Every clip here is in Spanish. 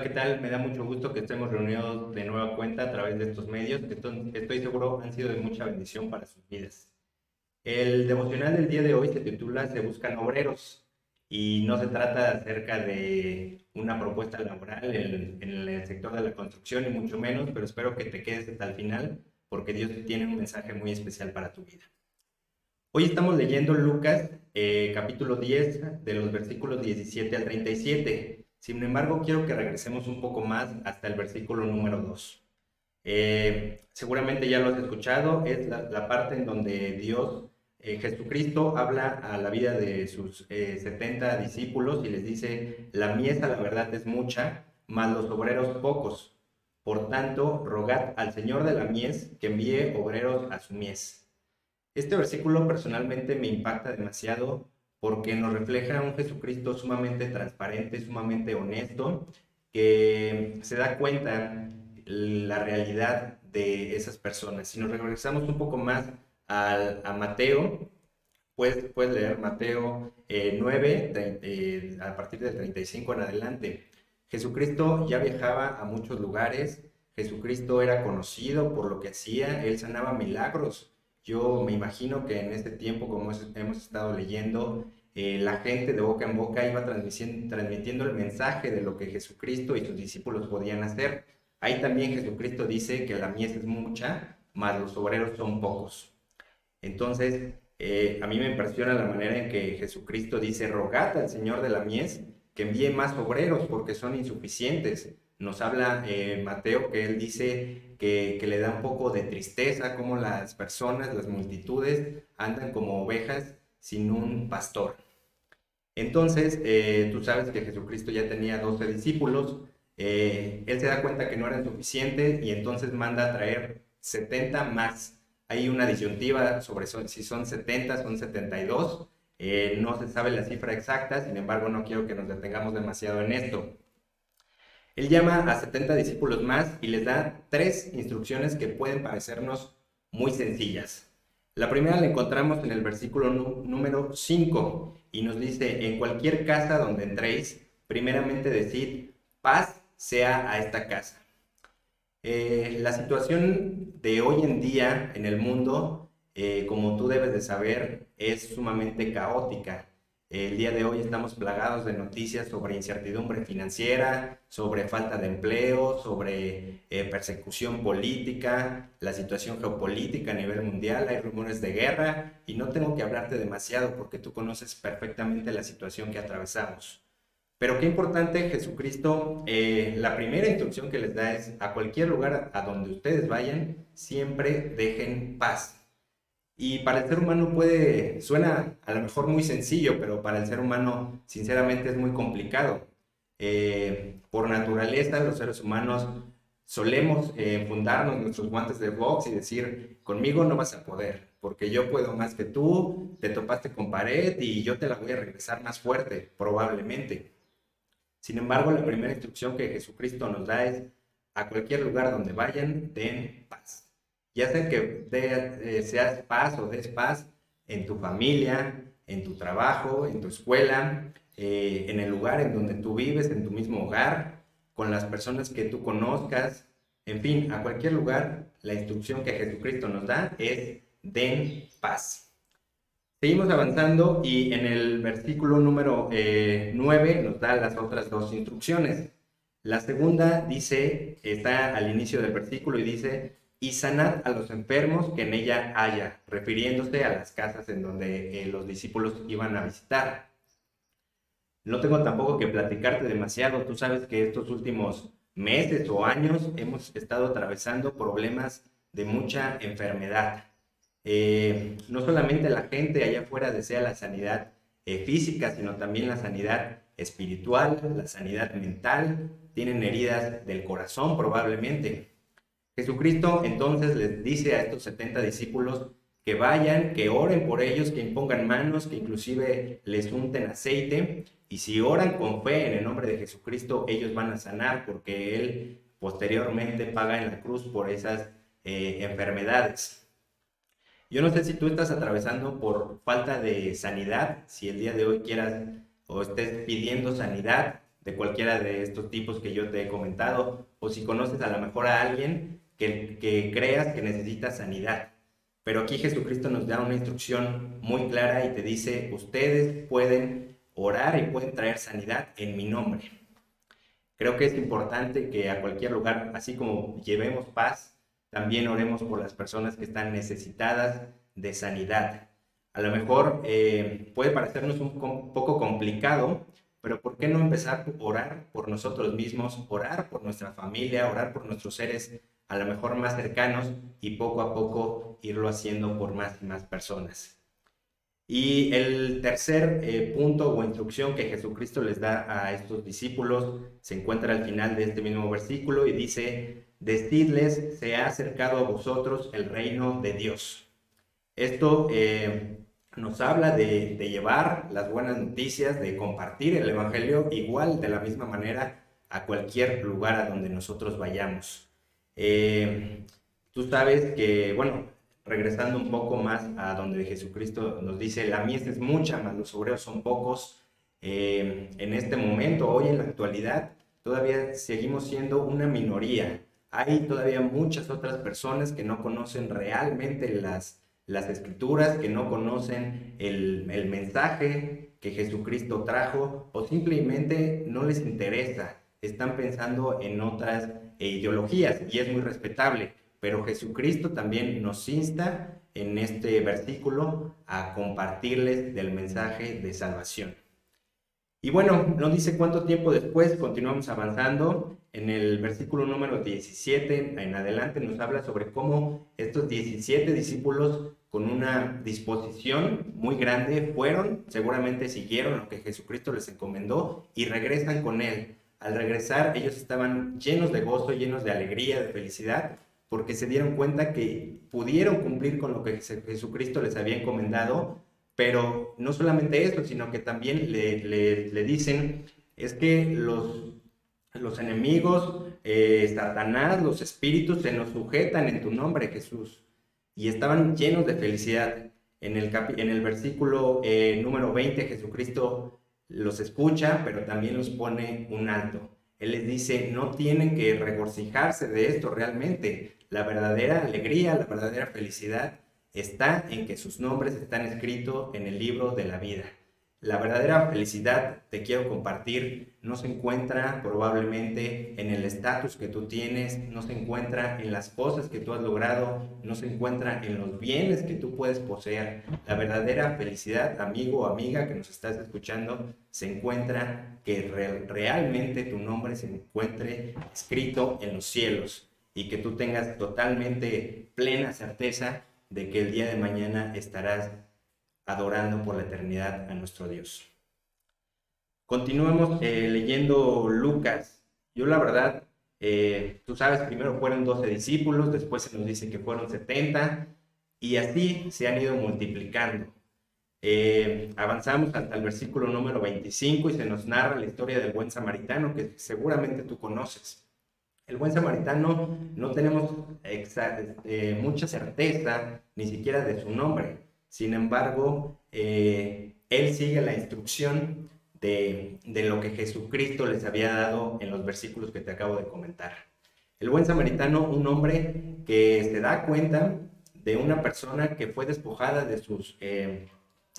tal? Me da mucho gusto que estemos reunidos de nueva cuenta a través de estos medios, que estoy seguro han sido de mucha bendición para sus vidas. El devocional del día de hoy se titula Se buscan obreros y no se trata acerca de una propuesta laboral en, el sector de la construcción, ni mucho menos, pero espero que te quedes hasta el final porque Dios tiene un mensaje muy especial para tu vida. Hoy estamos leyendo Lucas eh, capítulo 10 de los versículos 17 al 37. Sin embargo, quiero que regresemos un poco más hasta el versículo número 2. Eh, seguramente ya lo has escuchado, es la, parte en donde Dios, eh, Jesucristo, habla a la vida de sus 70 discípulos y les dice, la miesa la verdad es mucha, mas los obreros pocos. Por tanto, rogad al Señor de la mies que envíe obreros a su mies. Este versículo personalmente me impacta demasiado porque nos refleja un Jesucristo sumamente transparente, sumamente honesto, que se da cuenta la realidad de esas personas. Si nos regresamos un poco más a Mateo, pues, puedes leer Mateo 9, eh, eh, a partir del 35 en adelante. Jesucristo ya viajaba a muchos lugares, Jesucristo era conocido por lo que hacía, él sanaba milagros, yo me imagino que en este tiempo, como hemos estado leyendo, eh, la gente de boca en boca iba transmitiendo, el mensaje de lo que Jesucristo y sus discípulos podían hacer. Ahí también Jesucristo dice que la mies es mucha, mas los obreros son pocos. Entonces, eh, a mí me impresiona la manera en que Jesucristo dice, rogad al Señor de la mies que envíe más obreros porque son insuficientes. Nos habla eh, Mateo que él dice que, le da un poco de tristeza como las personas, las multitudes andan como ovejas sin un pastor. Entonces, eh, tú sabes que Jesucristo ya tenía 12 discípulos, eh, él se da cuenta que no eran suficientes y entonces manda a traer 70 más. Hay una disyuntiva sobre si son 70, son 72. no se sabe la cifra exacta, sin embargo no quiero que nos detengamos demasiado en esto. Él llama a 70 discípulos más y les da tres instrucciones que pueden parecernos muy sencillas. La primera la encontramos en el versículo número 5 y nos dice, en cualquier casa donde entréis, primeramente decid, paz sea a esta casa. Eh, la situación de hoy en día en el mundo, eh, como tú debes de saber, es sumamente caótica. El día de hoy estamos plagados de noticias sobre incertidumbre financiera, sobre falta de empleo, sobre eh, persecución política, la situación geopolítica a nivel mundial, hay rumores de guerra y no tengo que hablarte demasiado porque tú conoces perfectamente la situación que atravesamos. Pero qué importante Jesucristo, eh, la primera instrucción que les da es a cualquier lugar a donde ustedes vayan, siempre dejen paz. Y para el ser humano puede, suena a lo mejor muy sencillo, pero para el ser humano sinceramente es muy complicado. Eh, por naturaleza, los seres humanos solemos eh, fundarnos nuestros guantes de box y decir, conmigo no vas a poder, porque yo puedo más que tú, te topaste con pared y yo te la voy a regresar más fuerte, probablemente. Sin embargo, la primera instrucción que Jesucristo nos da es, a cualquier lugar donde vayan, den paz ya sea que eh, seas paz o des paz en tu familia, en tu trabajo, en tu escuela, eh, en el lugar en donde tú vives, en tu mismo hogar, con las personas que tú conozcas, en fin, a cualquier lugar, la instrucción que Jesucristo nos da es den paz. Seguimos avanzando y en el versículo número 9 eh, nos da las otras dos instrucciones. La segunda dice, está al inicio del versículo y dice, y sanad a los enfermos que en ella haya, refiriéndose a las casas en donde eh, los discípulos iban a visitar. No tengo tampoco que platicarte demasiado, tú sabes que estos últimos meses o años hemos estado atravesando problemas de mucha enfermedad. Eh, no solamente la gente allá afuera desea la sanidad eh, física, sino también la sanidad espiritual, la sanidad mental, tienen heridas del corazón probablemente. Jesucristo entonces les dice a estos 70 discípulos que vayan, que oren por ellos, que impongan manos, que inclusive les unten aceite. Y si oran con fe en el nombre de Jesucristo, ellos van a sanar porque Él posteriormente paga en la cruz por esas eh, enfermedades. Yo no sé si tú estás atravesando por falta de sanidad, si el día de hoy quieras o estés pidiendo sanidad, de cualquiera de estos tipos que yo te he comentado, o si conoces a lo mejor a alguien que, creas que necesita sanidad. Pero aquí Jesucristo nos da una instrucción muy clara y te dice, ustedes pueden orar y pueden traer sanidad en mi nombre. Creo que es importante que a cualquier lugar, así como llevemos paz, también oremos por las personas que están necesitadas de sanidad. A lo mejor eh, puede parecernos un poco complicado, pero ¿por qué no empezar a orar por nosotros mismos, orar por nuestra familia, orar por nuestros seres a lo mejor más cercanos y poco a poco irlo haciendo por más y más personas? Y el tercer eh, punto o instrucción que Jesucristo les da a estos discípulos se encuentra al final de este mismo versículo y dice, decidles, se ha acercado a vosotros el reino de Dios. Esto eh, nos habla de, llevar las buenas noticias, de compartir el Evangelio igual de la misma manera a cualquier lugar a donde nosotros vayamos. Eh, tú sabes que, bueno, regresando un poco más a donde Jesucristo nos dice, la mies es mucha, más los obreros son pocos. Eh, en este momento, hoy en la actualidad, todavía seguimos siendo una minoría. Hay todavía muchas otras personas que no conocen realmente las las escrituras, que no conocen el, mensaje que Jesucristo trajo o simplemente no les interesa, están pensando en otras ideologías y es muy respetable, pero Jesucristo también nos insta en este versículo a compartirles del mensaje de salvación. Y bueno, no dice cuánto tiempo después, continuamos avanzando. En el versículo número 17 en adelante nos habla sobre cómo estos 17 discípulos con una disposición muy grande fueron, seguramente siguieron lo que Jesucristo les encomendó y regresan con él. Al regresar ellos estaban llenos de gozo, llenos de alegría, de felicidad, porque se dieron cuenta que pudieron cumplir con lo que Jesucristo les había encomendado pero no solamente eso, sino que también le, dicen, es que los, los enemigos, eh, Satanás, los espíritus se nos sujetan en tu nombre, Jesús. Y estaban llenos de felicidad. En el, en el versículo eh, número 20, Jesucristo los escucha, pero también los pone un alto. Él les dice, no tienen que regocijarse de esto realmente. La verdadera alegría, la verdadera felicidad está en que sus nombres están escritos en el libro de la vida. La verdadera felicidad, te quiero compartir, no se encuentra probablemente en el estatus que tú tienes, no se encuentra en las cosas que tú has logrado, no se encuentra en los bienes que tú puedes poseer. La verdadera felicidad, amigo o amiga que nos estás escuchando, se encuentra que realmente tu nombre se encuentre escrito en los cielos y que tú tengas totalmente plena certeza de que el día de mañana estarás adorando por la eternidad a nuestro Dios. Continuemos eh, leyendo Lucas. Yo la verdad, eh, tú sabes, primero fueron 12 discípulos, después se nos dice que fueron 70 y así se han ido multiplicando. Eh, avanzamos hasta el versículo número 25 y se nos narra la historia del buen samaritano que seguramente tú conoces. El buen samaritano no tenemos eh, mucha certeza ni siquiera de su nombre. Sin embargo, eh, él sigue la instrucción de, lo que Jesucristo les había dado en los versículos que te acabo de comentar. El buen samaritano, un hombre que se da cuenta de una persona que fue despojada de sus eh,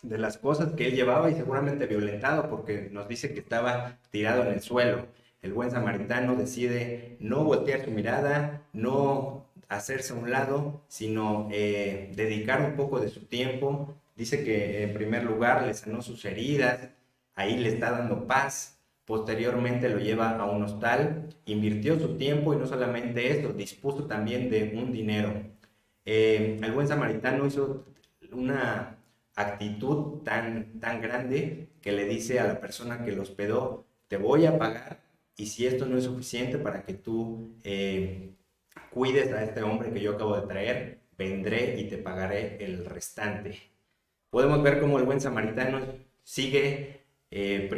de las cosas que él llevaba y seguramente violentado porque nos dice que estaba tirado en el suelo el buen samaritano decide no voltear su mirada, no hacerse a un lado, sino eh, dedicar un poco de su tiempo. Dice que en primer lugar le sanó sus heridas, ahí le está dando paz. Posteriormente lo lleva a un hostal, invirtió su tiempo y no solamente esto, dispuso también de un dinero. Eh, el buen samaritano hizo una actitud tan, tan grande que le dice a la persona que lo hospedó, te voy a pagar y si esto no es suficiente para que tú eh, cuides a este hombre que yo acabo de traer, vendré y te pagaré el restante. Podemos ver cómo el buen samaritano sigue eh,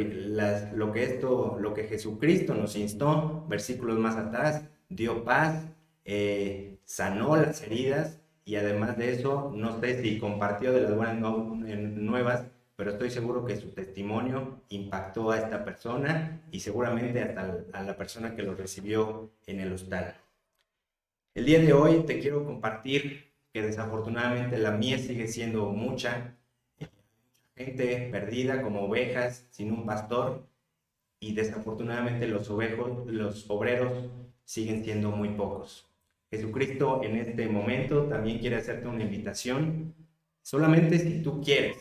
lo, que esto, lo que Jesucristo nos instó, versículos más atrás, dio paz, eh, sanó las heridas y además de eso, no sé si compartió de las buenas nuevas, pero estoy seguro que su testimonio impactó a esta persona y seguramente hasta a la persona que lo recibió en el hostal. El día de hoy te quiero compartir que desafortunadamente la mía sigue siendo mucha, gente perdida como ovejas sin un pastor y desafortunadamente los, ovejos, los obreros siguen siendo muy pocos. Jesucristo en este momento también quiere hacerte una invitación, solamente si tú quieres.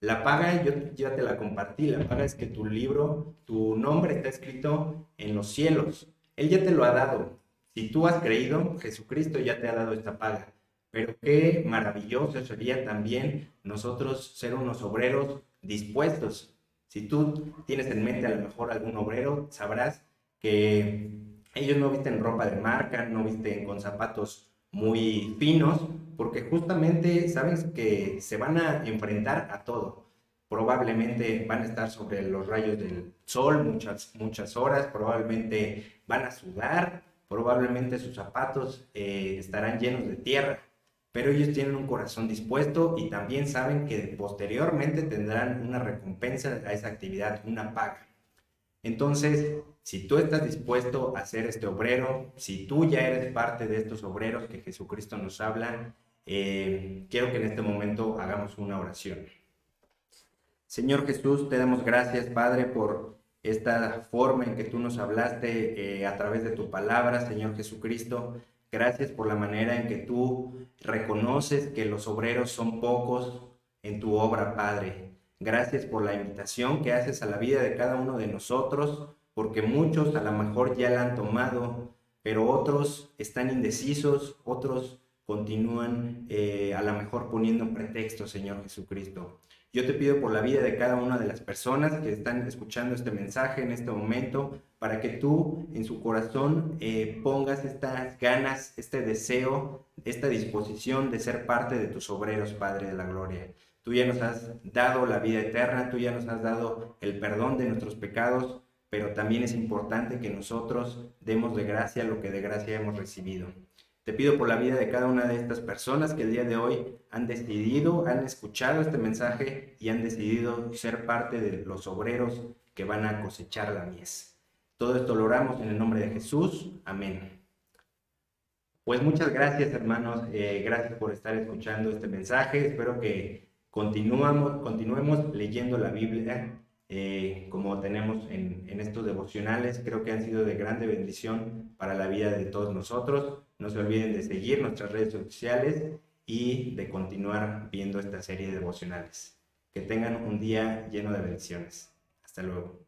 La paga, yo ya te la compartí, la paga es que tu libro, tu nombre está escrito en los cielos. Él ya te lo ha dado. Si tú has creído, Jesucristo ya te ha dado esta paga. Pero qué maravilloso sería también nosotros ser unos obreros dispuestos. Si tú tienes en mente a lo mejor algún obrero, sabrás que ellos no visten ropa de marca, no visten con zapatos muy finos, porque justamente sabes que se van a enfrentar a todo. Probablemente van a estar sobre los rayos del sol muchas, muchas horas, probablemente van a sudar, probablemente sus zapatos eh, estarán llenos de tierra pero ellos tienen un corazón dispuesto y también saben que posteriormente tendrán una recompensa a esa actividad, una paga. Entonces, si tú estás dispuesto a ser este obrero, si tú ya eres parte de estos obreros que Jesucristo nos habla, eh, quiero que en este momento hagamos una oración. Señor Jesús, te damos gracias, Padre, por esta forma en que tú nos hablaste eh, a través de tu palabra, Señor Jesucristo. Gracias por la manera en que tú reconoces que los obreros son pocos en tu obra, Padre. Gracias por la invitación que haces a la vida de cada uno de nosotros, porque muchos a lo mejor ya la han tomado, pero otros están indecisos, otros continúan eh, a lo mejor poniendo pretexto, Señor Jesucristo. Yo te pido por la vida de cada una de las personas que están escuchando este mensaje en este momento, para que tú en su corazón eh, pongas estas ganas, este deseo, esta disposición de ser parte de tus obreros, Padre de la Gloria. Tú ya nos has dado la vida eterna, tú ya nos has dado el perdón de nuestros pecados, pero también es importante que nosotros demos de gracia lo que de gracia hemos recibido. Te pido por la vida de cada una de estas personas que el día de hoy han decidido, han escuchado este mensaje y han decidido ser parte de los obreros que van a cosechar la mies. Todo esto lo oramos en el nombre de Jesús. Amén. Pues muchas gracias hermanos, eh, gracias por estar escuchando este mensaje. Espero que continuamos, continuemos leyendo la Biblia eh, como tenemos en, en estos devocionales. Creo que han sido de grande bendición para la vida de todos nosotros. No se olviden de seguir nuestras redes sociales y de continuar viendo esta serie de devocionales. Que tengan un día lleno de bendiciones. Hasta luego.